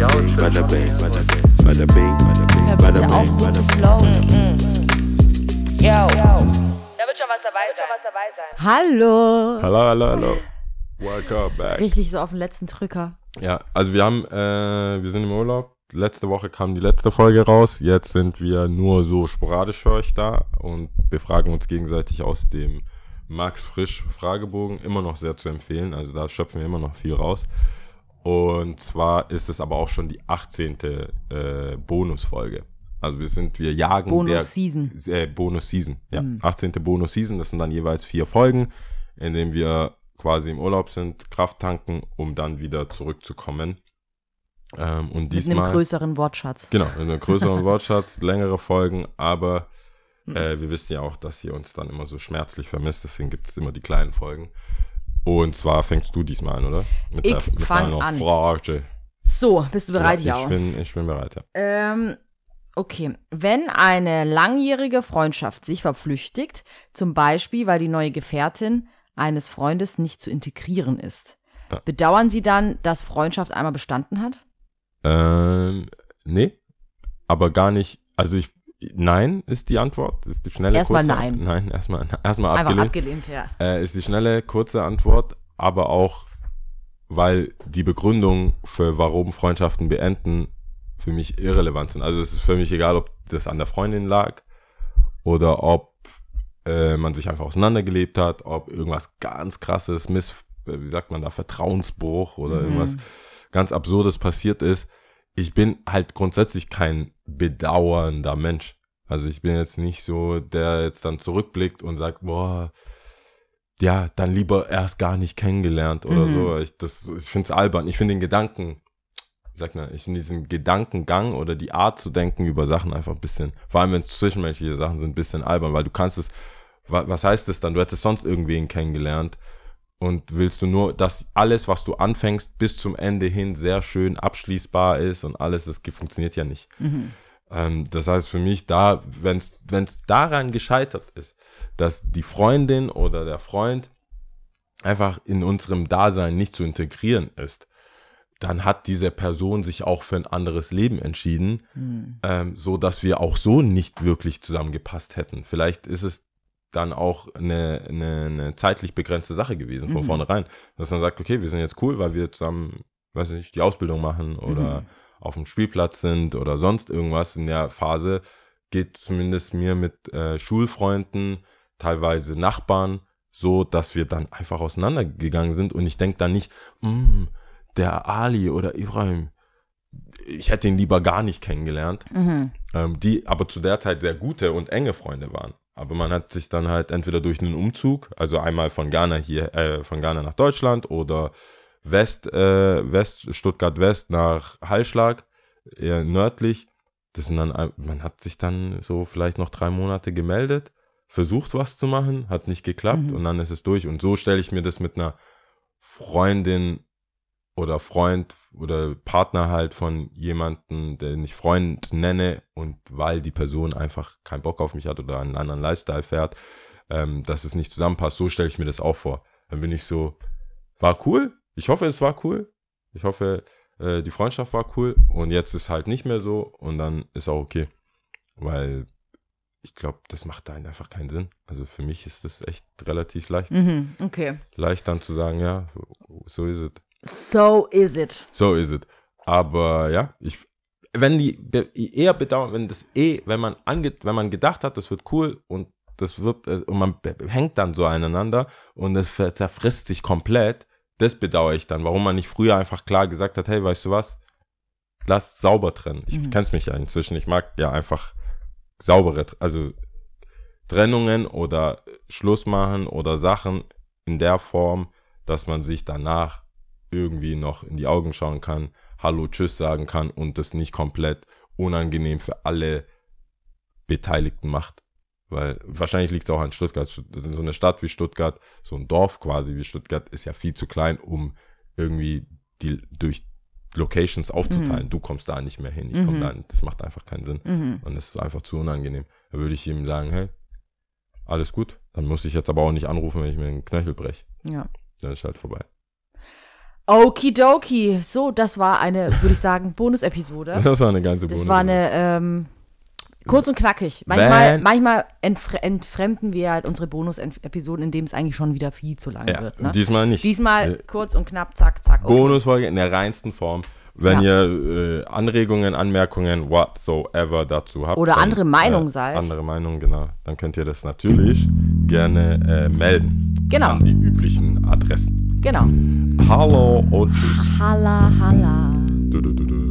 Bada bing, bada bing, bada bing, bada bing, bada bitte auf, bing, so zu bing. flowen. Yo. Da wird schon was dabei sein. Hallo. Hallo, hallo, hallo. Welcome back. Richtig so auf den letzten Drücker. Ja, also wir haben, äh, wir sind im Urlaub. Letzte Woche kam die letzte Folge raus. Jetzt sind wir nur so sporadisch für euch da und befragen uns gegenseitig aus dem Max Frisch Fragebogen. Immer noch sehr zu empfehlen. Also da schöpfen wir immer noch viel raus. Und zwar ist es aber auch schon die 18. Äh, Bonusfolge. Also wir sind, wir jagen der Bonus-Season. äh, Bonus Season. Ja, 18. Bonus Season. Das sind dann jeweils vier Folgen, in denen wir quasi im Urlaub sind, Kraft tanken, um dann wieder zurückzukommen. Ähm, und Mit einem diesmal größeren Wortschatz. genau in einem größeren Wortschatz, längere Folgen, aber Hm. äh, wir wissen ja auch, dass ihr uns dann immer so schmerzlich vermisst. Deswegen gibt es immer die kleinen Folgen. Und zwar fängst du diesmal an, oder? Mit Ich mit fang deiner an. Frage. So, bist du bereit, ja? ich bin, ich bin bereit, ja. Ähm, okay. Wenn eine langjährige Freundschaft sich verflüchtigt, zum Beispiel, weil die neue Gefährtin eines Freundes nicht zu integrieren ist, Ja. bedauern Sie dann, dass Freundschaft einmal bestanden hat? Ähm, nee, aber gar nicht. Also ich, nein ist die Antwort. Ist die schnelle Erstmal kurze nein. Nein, erstmal, erstmal abgelehnt. abgelehnt, ja. äh, ist die schnelle kurze Antwort, aber auch, weil die Begründung für warum Freundschaften beenden für mich irrelevant sind. Also es ist für mich egal, ob das an der Freundin lag oder ob äh, man sich einfach auseinandergelebt hat, ob irgendwas ganz krasses, Miss, äh, wie sagt man da, Vertrauensbruch oder Mhm. irgendwas ganz Absurdes passiert ist. Ich bin halt grundsätzlich kein bedauernder Mensch. Also ich bin jetzt nicht so, der jetzt dann zurückblickt und sagt, boah, ja, dann lieber erst gar nicht kennengelernt oder Mhm. so. Ich, das, ich finde es albern. Ich finde den Gedanken, wie sagt man, ich finde diesen Gedankengang oder die Art zu denken über Sachen einfach ein bisschen, vor allem wenn es zwischenmenschliche Sachen sind, ein bisschen albern, weil du kannst es, wa, was heißt es dann? Du hättest sonst irgendwen kennengelernt und willst du nur, dass alles, was du anfängst, bis zum Ende hin sehr schön abschließbar ist und alles, das funktioniert ja nicht. Ähm, das heißt für mich, da, wenn es daran gescheitert ist, dass die Freundin oder der Freund einfach in unserem Dasein nicht zu integrieren ist, dann hat diese Person sich auch für ein anderes Leben entschieden, ähm, so dass wir auch so nicht wirklich zusammengepasst hätten. Vielleicht ist es dann auch eine, eine, eine zeitlich begrenzte Sache gewesen von vornherein, dass man sagt, okay, wir sind jetzt cool, weil wir zusammen, weiß nicht, die Ausbildung machen oder auf dem Spielplatz sind oder sonst irgendwas in der Phase, geht zumindest mir mit äh, Schulfreunden, teilweise Nachbarn, so, dass wir dann einfach auseinandergegangen sind und ich denke dann nicht, "Mm, der Ali oder Ibrahim, ich hätte ihn lieber gar nicht kennengelernt, ähm, die aber zu der Zeit sehr gute und enge Freunde waren. Aber man hat sich dann halt entweder durch einen Umzug, also einmal von Ghana hier, äh, von Ghana nach Deutschland oder West, äh, West, Stuttgart West nach Hallschlag, eher nördlich. Das sind dann, man hat sich dann so vielleicht noch drei Monate gemeldet, versucht was zu machen, hat nicht geklappt und dann ist es durch. Und so stelle ich mir das mit einer Freundin oder Freund oder Partner halt von jemanden, den ich Freund nenne und weil die Person einfach keinen Bock auf mich hat oder einen anderen Lifestyle fährt, ähm, dass es nicht zusammenpasst. So stelle ich mir das auch vor. Dann bin ich so, war cool. Ich hoffe, es war cool. Ich hoffe, äh, die Freundschaft war cool und jetzt ist halt nicht mehr so und dann ist auch okay. Weil ich glaube, das macht da einfach keinen Sinn. Also für mich ist das echt relativ leicht. Mhm, okay. Leicht dann zu sagen, ja, so ist es. So is it. So ist es. Aber ja, ich, wenn die eher bedauern, wenn das eh, wenn man ange, wenn man gedacht hat, das wird cool und das wird äh, und man hängt dann so aneinander und es ver- zerfrisst sich komplett, das bedauere ich dann, warum man nicht früher einfach klar gesagt hat, hey, weißt du was, lass sauber trennen. Ich kenn's mich ja inzwischen, ich mag ja einfach saubere, also Trennungen oder Schluss machen oder Sachen in der Form, dass man sich danach irgendwie noch in die Augen schauen kann, Hallo, Tschüss sagen kann und das nicht komplett unangenehm für alle Beteiligten macht. Weil wahrscheinlich liegt es auch an Stuttgart. So eine Stadt wie Stuttgart, so ein Dorf quasi wie Stuttgart, ist ja viel zu klein, um irgendwie die durch Locations aufzuteilen. Du kommst da nicht mehr hin, ich komme da nicht. Das macht einfach keinen Sinn. Mhm. Und es ist einfach zu unangenehm. Da würde ich ihm sagen, hey, alles gut. Dann muss ich jetzt aber auch nicht anrufen, wenn ich mir den Knöchel breche. Ja. Dann ist halt vorbei. Okidoki. So, das war eine, würde ich sagen, Bonus-Episode. Das war eine ganze Das Bonus- war eine, ähm, kurz und knackig. Manchmal, Wenn- manchmal entfre entfremden wir halt unsere Bonus-Episoden, indem es eigentlich schon wieder viel zu lang Ja, wird. Ne? diesmal nicht. Diesmal Äh, kurz und knapp, zack, zack. Okay. Bonusfolge in der reinsten Form. Wenn Ja. ihr äh, Anregungen, Anmerkungen, whatsoever dazu habt. Oder dann, andere Meinung seid. Andere Meinung, genau. Dann könnt ihr das natürlich gerne äh, melden. Genau. An die üblichen Adressen. Genau. Hallo und tschüss. Halla, halla. Du, du, du, du.